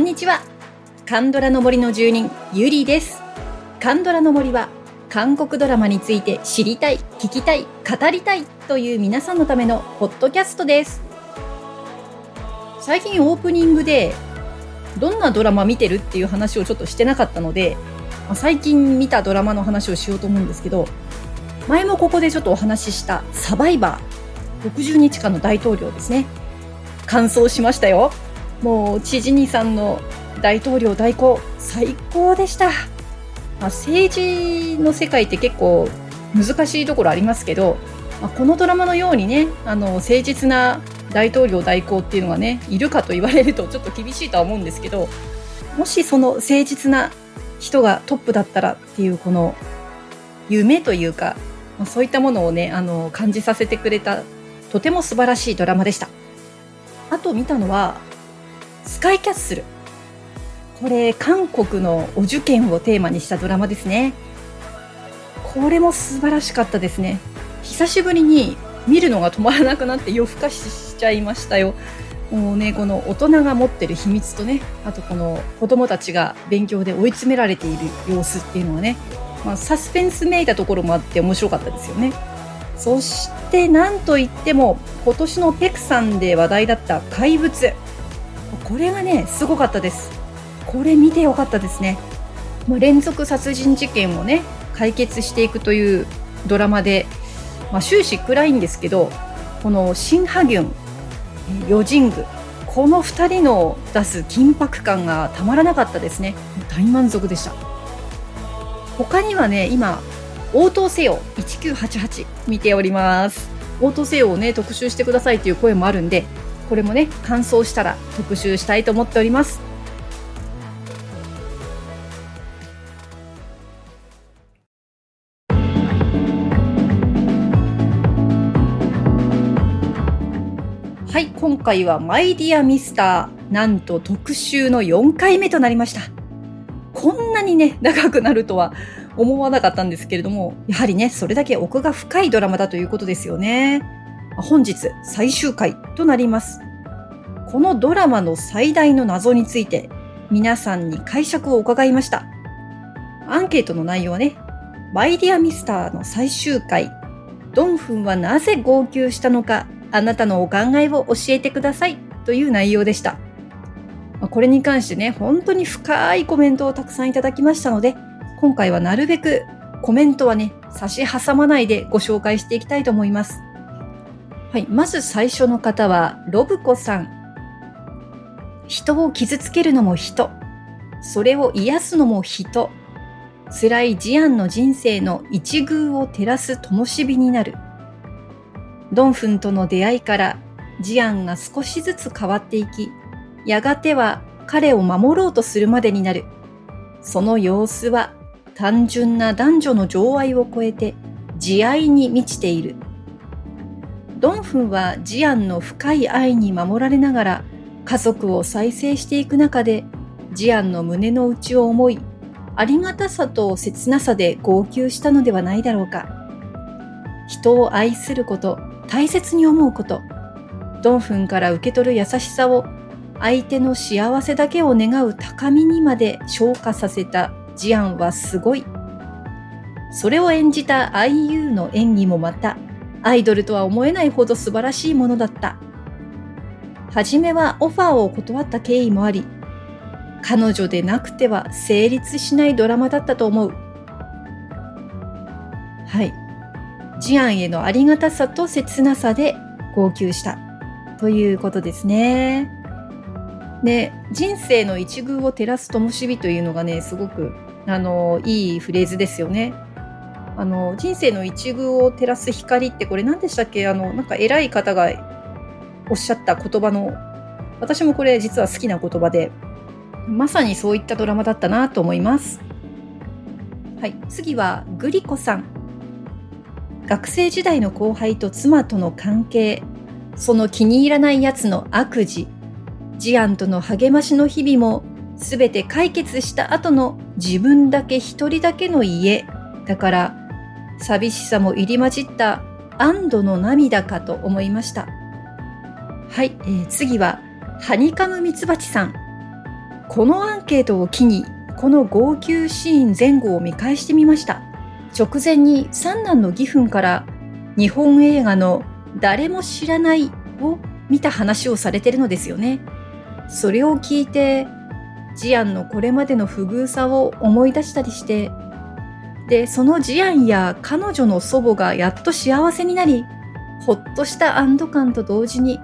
んにちは。カンドラの森の住人ゆりです。カンドラの森は韓国ドラマについて知りたい聞きたい語りたいという皆さんのためのポッドキャストです。最近オープニングでどんなドラマ見てるっていう話をちょっとしてなかったので最近見たドラマの話をしようと思うんですけど前もここでちょっとお話ししたサバイバー60日間の大統領ですね。完走しましたよ。もう知事にさんの大統領代行最高でした、まあ、政治の世界って結構難しいところありますけど、まあ、このドラマのようにねあの誠実な大統領代行っていうのがねいるかと言われるとちょっと厳しいとは思うんですけどもしその誠実な人がトップだったらっていうこの夢というかそういったものをねあの感じさせてくれたとても素晴らしいドラマでした。あと見たのはスカイキャッスル。これ韓国のお受験をテーマにしたドラマですね。これも素晴らしかったですね。久しぶりに見るのが止まらなくなって夜更かししちゃいましたよ。もうねこの大人が持ってる秘密とねあとこの子供たちが勉強で追い詰められている様子っていうのはね、まあ、サスペンスめいたところもあって面白かったですよね。そしてなんといっても今年のペクさんで話題だった怪物。これがねすごかったです。これ見てよかったですね。連続殺人事件をね解決していくというドラマで、まあ、終始暗いんですけどこのシン・ハギュンヨジングこの2人の出す緊迫感がたまらなかったですね。大満足でした。他にはね今応答せよ1988見ております。応答せよをね特集してくださいという声もあるんでこれもね完走したら特集したいと思っております。はい今回はマイディアミスターなんと特集の4回目となりました。こんなにね長くなるとは思わなかったんですけれどもやはりねそれだけ奥が深いドラマだということですよね。本日最終回となります。このドラマの最大の謎について皆さんに解釈を伺いました。アンケートの内容はね、マイディアミスターの最終回、ドンフンはなぜ号泣したのか、あなたのお考えを教えてくださいという内容でした。これに関してね、本当に深いコメントをたくさんいただきましたので、今回はなるべくコメントはね、差し挟まないでご紹介していきたいと思います。はい、まず最初の方は、ロブコさん。人を傷つけるのも人。それを癒すのも人。辛いジアンの人生の一遇を照らす灯火になる。ドンフンとの出会いからジアンが少しずつ変わっていき、やがては彼を守ろうとするまでになる。その様子は単純な男女の情愛を超えて慈愛に満ちている。ドンフンはジアンの深い愛に守られながら家族を再生していく中でジアンの胸の内を思いありがたさと切なさで号泣したのではないだろうか。人を愛すること大切に思うこと。ドンフンから受け取る優しさを相手の幸せだけを願う高みにまで昇華させたジアンはすごい。それを演じた IU の演技もまたアイドルとは思えないほど素晴らしいものだった。はじめはオファーを断った経緯もあり、彼女でなくては成立しないドラマだったと思う。はい。ジアンへのありがたさと切なさで号泣した。ということですね。で、人生の一遇を照らす灯火というのがね、すごく、あの、いいフレーズですよね。あの人生の一遇を照らす光ってこれ何でしたっけ？あのなんか偉い方がおっしゃった言葉の私もこれ実は好きな言葉でまさにそういったドラマだったなと思います。はい次はグリコさん。学生時代の後輩と妻との関係その気に入らないやつの悪事ジアンとの励ましの日々も全て解決した後の自分だけ一人だけの家。だから寂しさも入り混じった安堵の涙かと思いました。はい、えー、次は、ハニカムミツバチさん。このアンケートを機にこの号泣シーン前後を見返してみました直前に三男の義憤から日本映画の誰も知らないを見た話をされてるのですよねそれを聞いてジアンのこれまでの不遇さを思い出したりしてでそのジアンや彼女の祖母がやっと幸せになりほっとした安堵感と同時に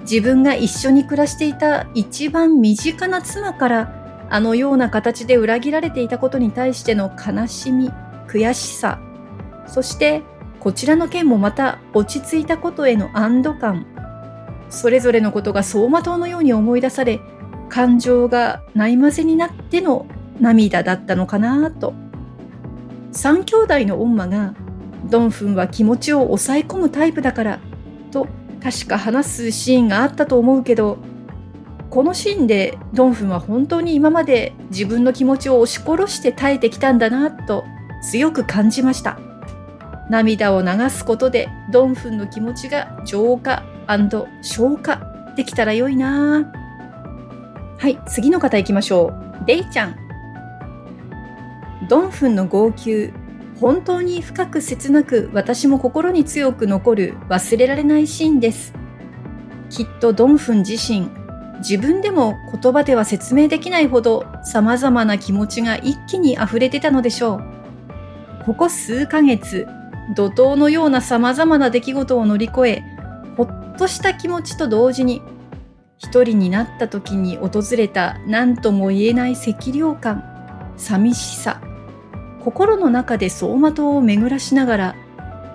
自分が一緒に暮らしていた一番身近な妻からあのような形で裏切られていたことに対しての悲しみ悔しさそしてこちらの件もまた落ち着いたことへの安堵感それぞれのことが走馬灯のように思い出され感情がないまぜになっての涙だったのかなと三兄弟の恩馬がドンフンは気持ちを抑え込むタイプだからと確か話すシーンがあったと思うけどこのシーンでドンフンは本当に今まで自分の気持ちを押し殺して耐えてきたんだなと強く感じました。涙を流すことでドンフンの気持ちが浄化消化できたら良いな。はい次の方行きましょう。レイちゃん。ドンフンの号泣本当に深く切なく私も心に強く残る忘れられないシーンです。きっとドンフン自身自分でも言葉では説明できないほど様々な気持ちが一気に溢れてたのでしょう。ここ数ヶ月怒涛のような様々な出来事を乗り越えほっとした気持ちと同時に一人になった時に訪れた何とも言えない赤涼感寂しさ。心の中で走馬灯を巡らしながら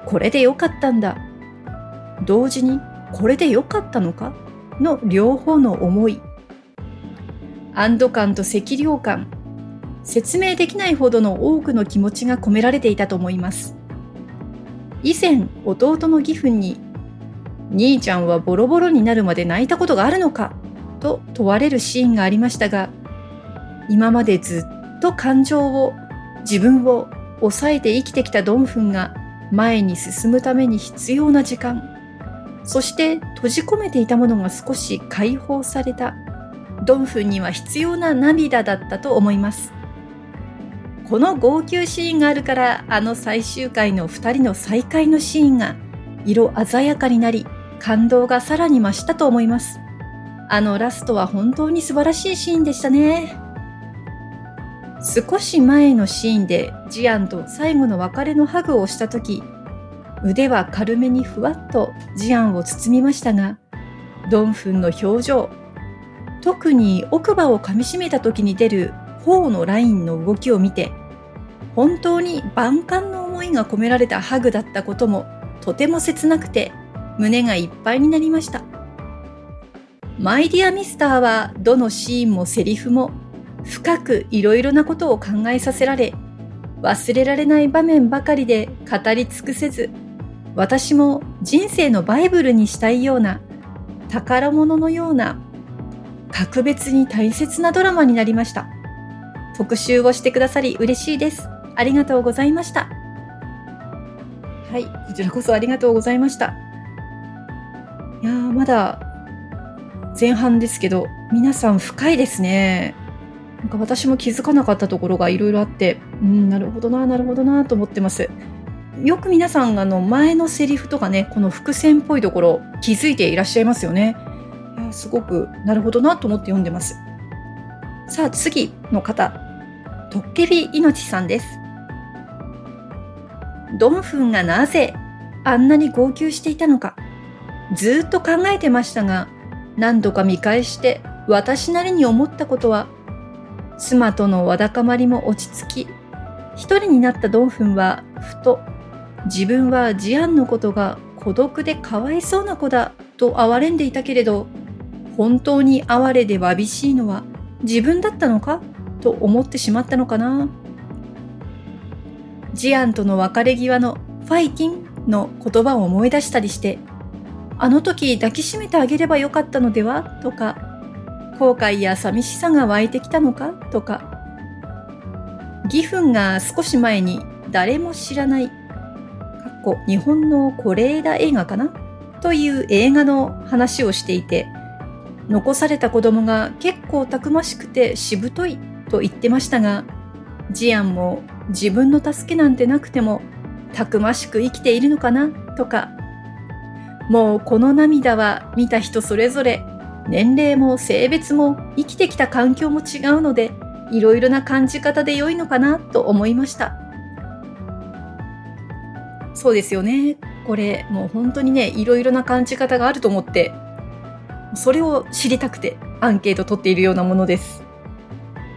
これでよかったんだ。同時にこれでよかったのか？の両方の思い。安堵感と赤涼感。説明できないほどの多くの気持ちが込められていたと思います。以前弟の義父に「兄ちゃんはボロボロになるまで泣いたことがあるのか?」と問われるシーンがありましたが今までずっと感情を自分を抑えて生きてきたドンフンが前に進むために必要な時間。そして閉じ込めていたものが少し解放された。ドンフンには必要な涙だったと思います。この号泣シーンがあるからあの最終回の2人の再会のシーンが色鮮やかになり感動がさらに増したと思います。あのラストは本当に素晴らしいシーンでしたね。少し前のシーンでジアンと最後の別れのハグをした時腕は軽めにふわっとジアンを包みましたがドンフンの表情特に奥歯をかみしめた時に出る頬のラインの動きを見て本当に万感の思いが込められたハグだったこともとても切なくて胸がいっぱいになりました。マイディアミスターはどのシーンもセリフも深くいろいろなことを考えさせられ、忘れられない場面ばかりで語り尽くせず、私も人生のバイブルにしたいような、宝物のような、格別に大切なドラマになりました。特集をしてくださり嬉しいです。ありがとうございました。はい、こちらこそありがとうございました。いやー、まだ前半ですけど、皆さん深いですね。なんか私も気づかなかったところがいろいろあって、うん、なるほどな、なるほどなと思ってます。よく皆さんあの前のセリフとかね、この伏線っぽいところ気づいていらっしゃいますよね。すごくなるほどなと思って読んでます。さあ次の方、トッケビいのちさんです。ドンフンがなぜあんなに号泣していたのか、ずっと考えてましたが、何度か見返して私なりに思ったことは妻とのわだかまりも落ち着き、一人になったドンフンは、ふと、自分はジアンのことが孤独でかわいそうな子だと哀れんでいたけれど、本当に哀れでわびしいのは自分だったのか？と思ってしまったのかな？ジアンとの別れ際のファイティンの言葉を思い出したりして、あの時抱きしめてあげればよかったのでは？とか後悔や寂しさが湧いてきたのか？とか。義憤が少し前に誰も知らない。日本の是枝映画かな？という映画の話をしていて残された子供が結構たくましくてしぶといと言ってましたが、ジアンも自分の助けなんてなくてもたくましく生きているのかな？とか、もうこの涙は見た人それぞれ年齢も性別も生きてきた環境も違うのでいろいろな感じ方で良いのかなと思いました。そうですよね。これもう本当にね、いろいろな感じ方があると思って、それを知りたくてアンケート取っているようなものです。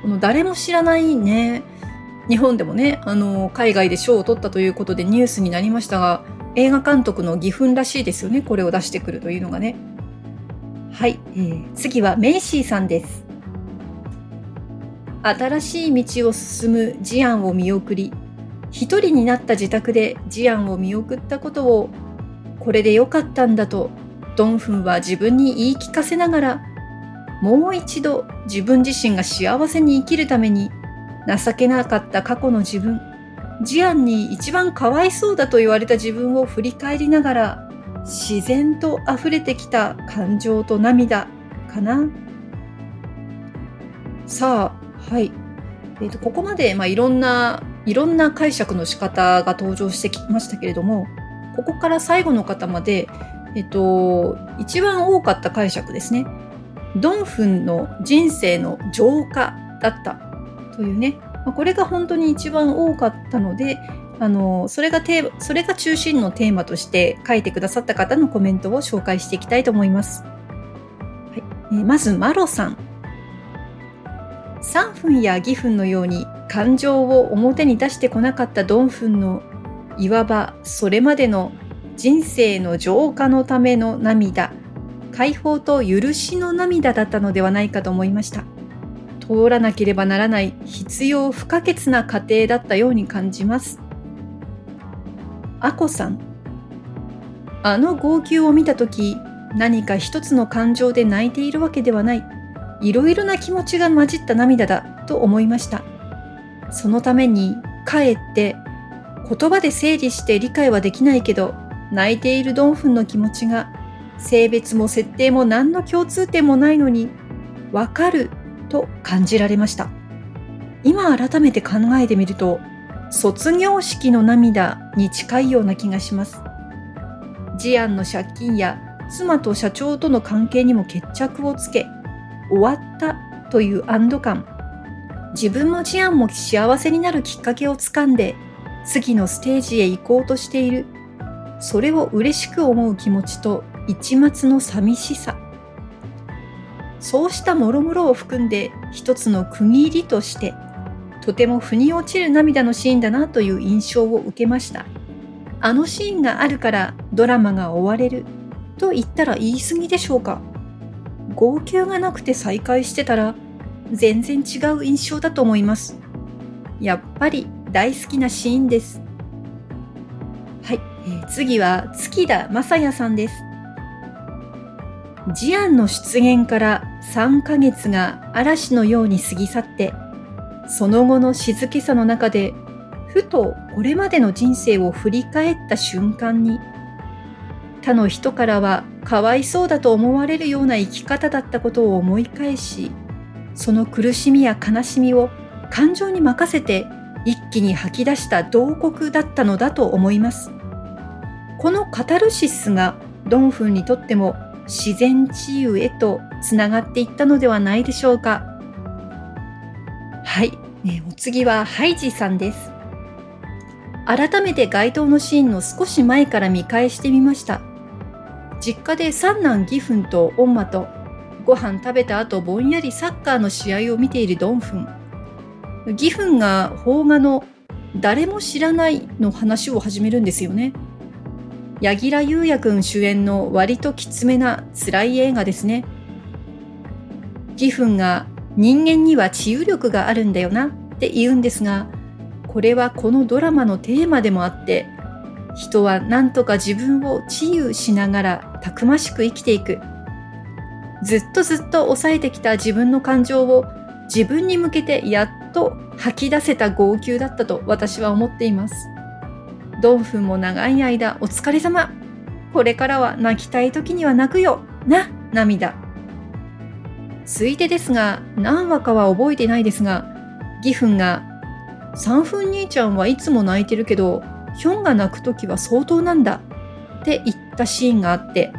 この誰も知らないね、日本でもね、あの、海外で賞を取ったということでニュースになりましたが、映画監督の義憤らしいですよね、これを出してくるというのがね。はい、えー、次はメイシーさんです。新しい道を進むジアンを見送り、一人になった自宅でジアンを見送ったことを、これでよかったんだと、ドンフンは自分に言い聞かせながら、もう一度自分自身が幸せに生きるために、情けなかった過去の自分、ジアンに一番かわいそうだと言われた自分を振り返りながら、自然と溢れてきた感情と涙かな。さあ、はい。えーと、ここまで、まあ、いろんないろんな解釈の仕方が登場してきましたけれどもここから最後の方まで、えっ、と、一番多かった解釈ですね。ドンフンの人生の浄化だったというね、ま、これが本当に一番多かったので、あのそれがテーそれが中心のテーマとして書いてくださった方のコメントを紹介していきたいと思います。はいえ、まず、マロさん。3分や義分のように感情を表に出してこなかったドンフンのいわばそれまでの人生の浄化のための涙解放と許しの涙だったのではないかと思いました通らなければならない必要不可欠な過程だったように感じますあこさんあの号泣を見た時何か一つの感情で泣いているわけではないいろいろな気持ちが混じった涙だと思いました。そのために、かえって言葉で整理して理解はできないけど、泣いているドンフンの気持ちが、性別も設定も何の共通点もないのに、わかると感じられました。今改めて考えてみると、卒業式の涙に近いような気がします。ジアンの借金や妻と社長との関係にも決着をつけ、終わったという安堵感。自分もジアンも幸せになるきっかけをつかんで、次のステージへ行こうとしている。それを嬉しく思う気持ちと一末の寂しさ。そうしたもろもろを含んで一つの区切りとして、とても腑に落ちる涙のシーンだなという印象を受けました。あのシーンがあるからドラマが終われると言ったら言い過ぎでしょうか。号泣がなくて再会してたら全然違う印象だと思います。やっぱり大好きなシーンです。はい、えー、次は月田正也さんです。ジアンの出現から3ヶ月が嵐のように過ぎ去って、その後の静けさの中で、ふとこれまでの人生を振り返った瞬間に、他の人からはかわいそうだと思われるような生き方だったことを思い返し、その苦しみや悲しみを感情に任せて一気に吐き出した慟哭だったのだと思います。このカタルシスがドンフンにとっても自然治癒へとつながっていったのではないでしょうか。お次はハイジさんです。改めて該当のシーンの少し前から見返してみました。実家で三男義憤と恩馬とご飯食べた後ぼんやりサッカーの試合を見ているドンフン。義憤が邦画の誰も知らないの話を始めるんですよね。柳楽優弥くん主演の割ときつめな辛い映画ですね。義憤が人間には治癒力があるんだよなって言うんですが、これはこのドラマのテーマでもあって、人は何とか自分を治癒しながらたくましく生きていく。ずっとずっと抑えてきた自分の感情を自分に向けてやっと吐き出せた号泣だったと私は思っています。ドンフンも長い間お疲れ様。これからは泣きたい時には泣くよ。な、涙。ついでですが、何話かは覚えてないですが、義憤が、三分兄ちゃんはいつも泣いてるけど、ヒョンが泣くときは相当なんだって言ったシーンがあって、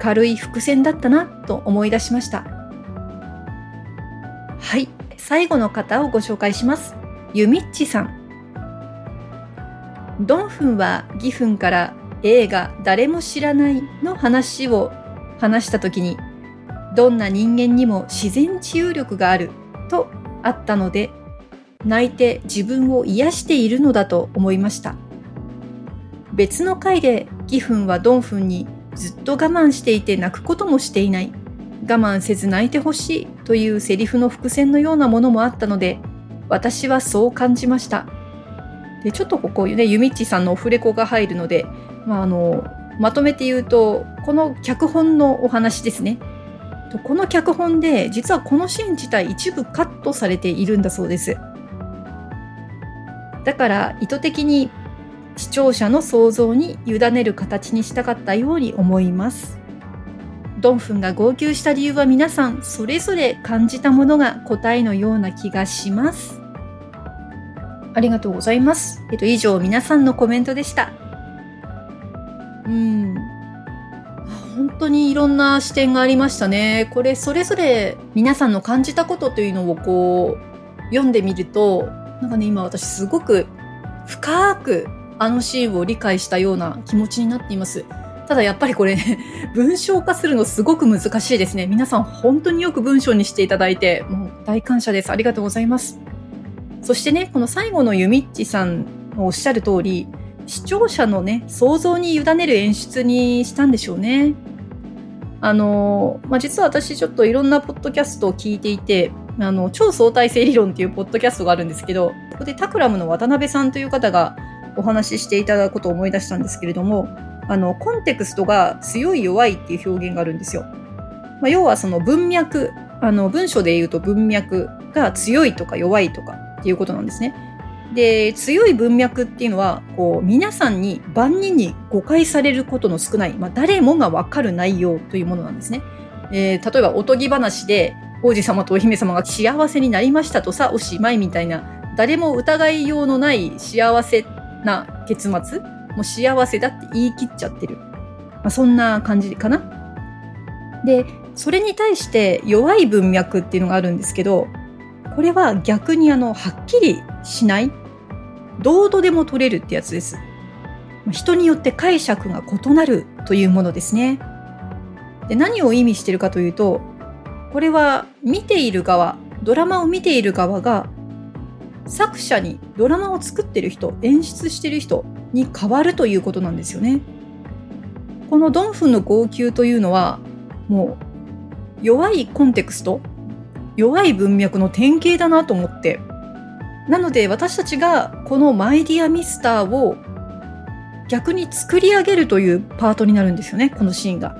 軽い伏線だったなと思い出しました。はい、最後の方をご紹介します。ゆみっちさん。ドンフンは義憤から映画誰も知らないの話を話した時にどんな人間にも自然治癒力があるとあったので泣いて自分を癒しているのだと思いました。別の回で義憤はドンフンにずっと我慢していて泣くこともしていない。我慢せず泣いてほしいというセリフの伏線のようなものもあったので私はそう感じました。でちょっとここねゆみっちさんのオフレコが入るので、まあ、あのまとめて言うとこの脚本のお話ですね。この脚本で実はこのシーン自体一部カットされているんだそうですだから意図的に視聴者の想像に委ねる形にしたかったように思いますドンフンが号泣した理由は皆さんそれぞれ感じたものが答えのような気がしますありがとうございます。えっと、以上皆さんのコメントでした。うん。本当にいろんな視点がありましたね。これそれぞれ皆さんの感じたことというのをこう読んでみると、なんかね、今私すごく深くあのシーンを理解したような気持ちになっています。ただやっぱりこれね、文章化するのすごく難しいですね。皆さん本当によく文章にしていただいて、もう大感謝です。ありがとうございます。そしてね、この最後のゆみっちさんのおっしゃる通り、視聴者のね、想像に委ねる演出にしたんでしょうね。あの、まあ、実は私ちょっといろんなポッドキャストを聞いていて、あの、超相対性理論っていうポッドキャストがあるんですけど、ここでタクラムの渡辺さんという方がお話ししていただくことを思い出したんですけれども、あの、コンテクストが強い弱いっていう表現があるんですよ。まあ、要はその文脈、あの、文章で言うと文脈が強いとか弱いとかっていうことなんですね。で、強い文脈っていうのは、こう、皆さんに、万人に誤解されることの少ない、まあ、誰もがわかる内容というものなんですね。えー、例えば、おとぎ話で、王子様とお姫様が幸せになりましたとさ、おしまいみたいな、誰も疑いようのない幸せな結末もう幸せだって言い切っちゃってる。まあ、そんな感じかな。で、それに対して弱い文脈っていうのがあるんですけど、これは逆にあの、はっきりしない。どうとでも取れるってやつです。人によって解釈が異なるというものですね。で何を意味しているかというと、これは見ている側、ドラマを見ている側が作者にドラマを作ってる人、演出してる人に変わるということなんですよね。このドンフンの号泣というのは、もう弱いコンテクスト、弱い文脈の典型だなと思って。なので私たちがこのマイディアミスターを逆に作り上げるというパートになるんですよね、このシーンが。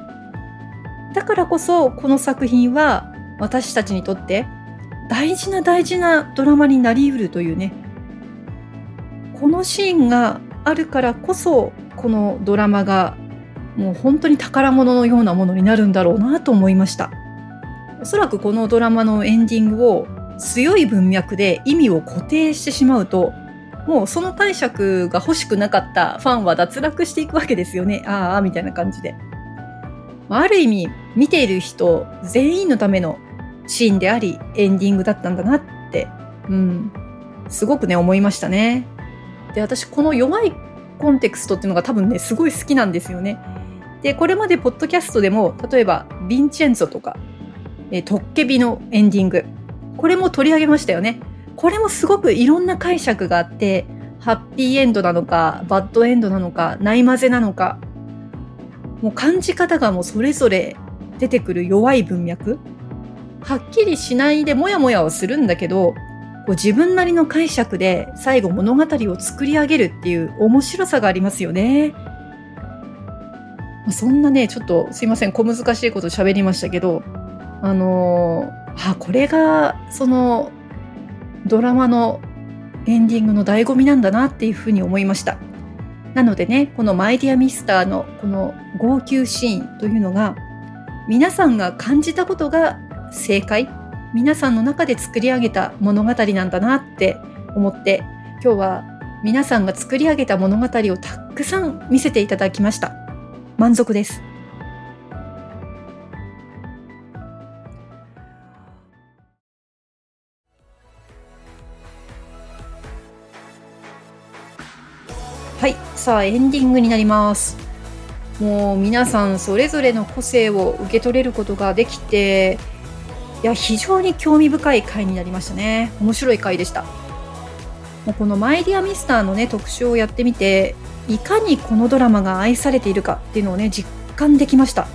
だからこそこの作品は私たちにとって大事な大事なドラマになりうるというね。このシーンがあるからこそこのドラマがもう本当に宝物のようなものになるんだろうなと思いました。おそらくこのドラマのエンディングを強い文脈で意味を固定してしまうと、もうその解釈が欲しくなかったファンは脱落していくわけですよね。ああ、みたいな感じで。ある意味、見ている人全員のためのシーンであり、エンディングだったんだなって、うん、すごくね、思いましたね。で、私、この弱いコンテクストっていうのが多分ね、すごい好きなんですよね。で、これまでポッドキャストでも、例えば、ヴィンチェンツォとか、えトッケビのエンディング。これも取り上げましたよね。これもすごくいろんな解釈があって、ハッピーエンドなのか、バッドエンドなのか、ないまぜなのか、もう感じ方がもうそれぞれ出てくる弱い文脈。はっきりしないでもやもやはするんだけど、こう自分なりの解釈で最後物語を作り上げるっていう面白さがありますよね。そんなね、ちょっとすいません、小難しいこと喋りましたけど、あのあこれがそのドラマのエンディングの醍醐味なんだなっていうふうに思いました。なのでねこの「マイ・ディア・ミスター」のこの号泣シーンというのが皆さんが感じたことが正解。皆さんの中で作り上げた物語なんだなって思って今日は皆さんが作り上げた物語をたくさん見せていただきました。満足です。はいさあエンディングになります。もう皆さんそれぞれの個性を受け取れることができていや非常に興味深い回になりましたね。面白い回でした。もうこの「マイ・ディア・ミスター」のね特集をやってみていかにこのドラマが愛されているかっていうのをね実感できました。こ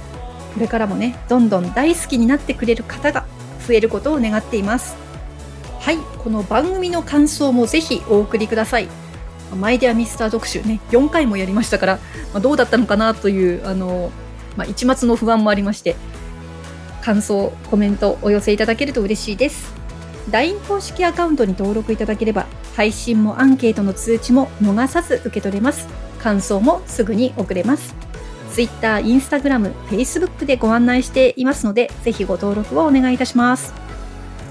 れからもねどんどん大好きになってくれる方が増えることを願っています。はいこの番組の感想もぜひお送りください。マイデアミスター特集ね4回もやりましたから、まあ、どうだったのかなというあの、まあ、一末の不安もありまして感想コメントお寄せいただけると嬉しいです。LINE 公式アカウントに登録いただければ配信もアンケートの通知も逃さず受け取れます。感想もすぐに送れます。Twitter、Instagram、Facebook でご案内していますのでぜひご登録をお願いいたします。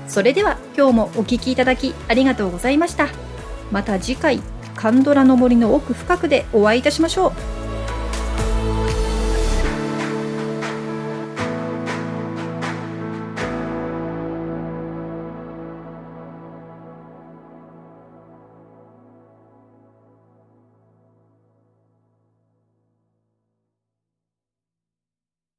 それでは今日もお聴きいただきありがとうございました。また次回。カンドラの森の奥深くでお会いいたしましょう。